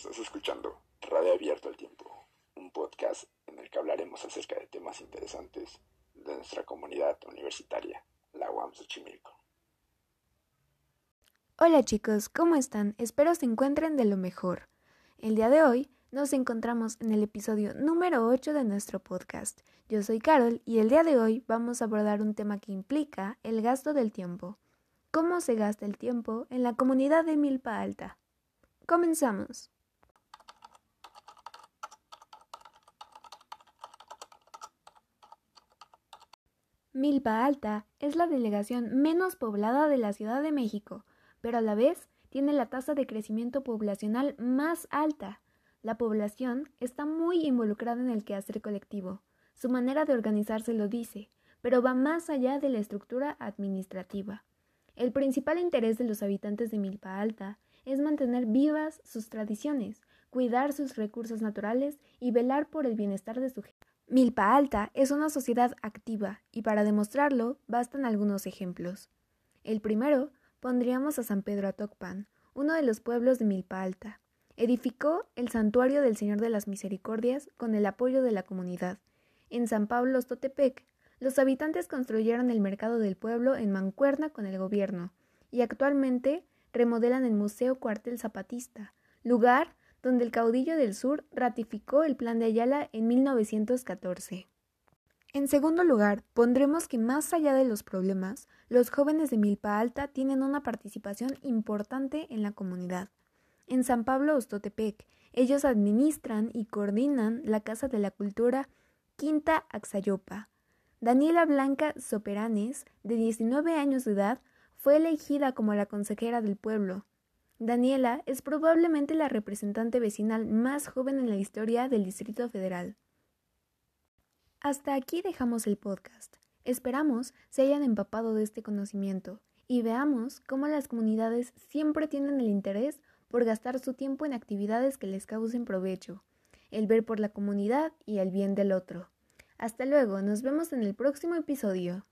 Estás escuchando Radio Abierto al Tiempo, un podcast en el que hablaremos acerca de temas interesantes de nuestra comunidad universitaria, la UAM Xochimilco. Hola chicos, ¿cómo están? Espero se encuentren de lo mejor. El día de hoy nos encontramos en el episodio número 8 de nuestro podcast. Yo soy Carol y el día de hoy vamos a abordar un tema que implica el gasto del tiempo. ¿Cómo se gasta el tiempo en la comunidad de Milpa Alta? Comenzamos. Milpa Alta es la delegación menos poblada de la Ciudad de México, pero a la vez tiene la tasa de crecimiento poblacional más alta. La población está muy involucrada en el quehacer colectivo. Su manera de organizarse lo dice, pero va más allá de la estructura administrativa. El principal interés de los habitantes de Milpa Alta es mantener vivas sus tradiciones, cuidar sus recursos naturales y velar por el bienestar de su gente. Milpa Alta es una sociedad activa y para demostrarlo bastan algunos ejemplos. El primero pondríamos a San Pedro Atocpan, uno de los pueblos de Milpa Alta. Edificó el santuario del Señor de las Misericordias con el apoyo de la comunidad. En San Pablo Ostotepec, los habitantes construyeron el mercado del pueblo en mancuerna con el gobierno y actualmente remodelan el Museo Cuartel Zapatista, lugar donde el caudillo del sur ratificó el Plan de Ayala en 1914. En segundo lugar, pondremos que más allá de los problemas, los jóvenes de Milpa Alta tienen una participación importante en la comunidad. En San Pablo Ostotepec, ellos administran y coordinan la Casa de la Cultura Quinta Axayopa. Daniela Blanca Soperanes, de 19 años de edad, fue elegida como la consejera del pueblo, Daniela es probablemente la representante vecinal más joven en la historia del Distrito Federal. Hasta aquí dejamos el podcast. Esperamos se hayan empapado de este conocimiento y veamos cómo las comunidades siempre tienen el interés por gastar su tiempo en actividades que les causen provecho, el ver por la comunidad y el bien del otro. Hasta luego, nos vemos en el próximo episodio.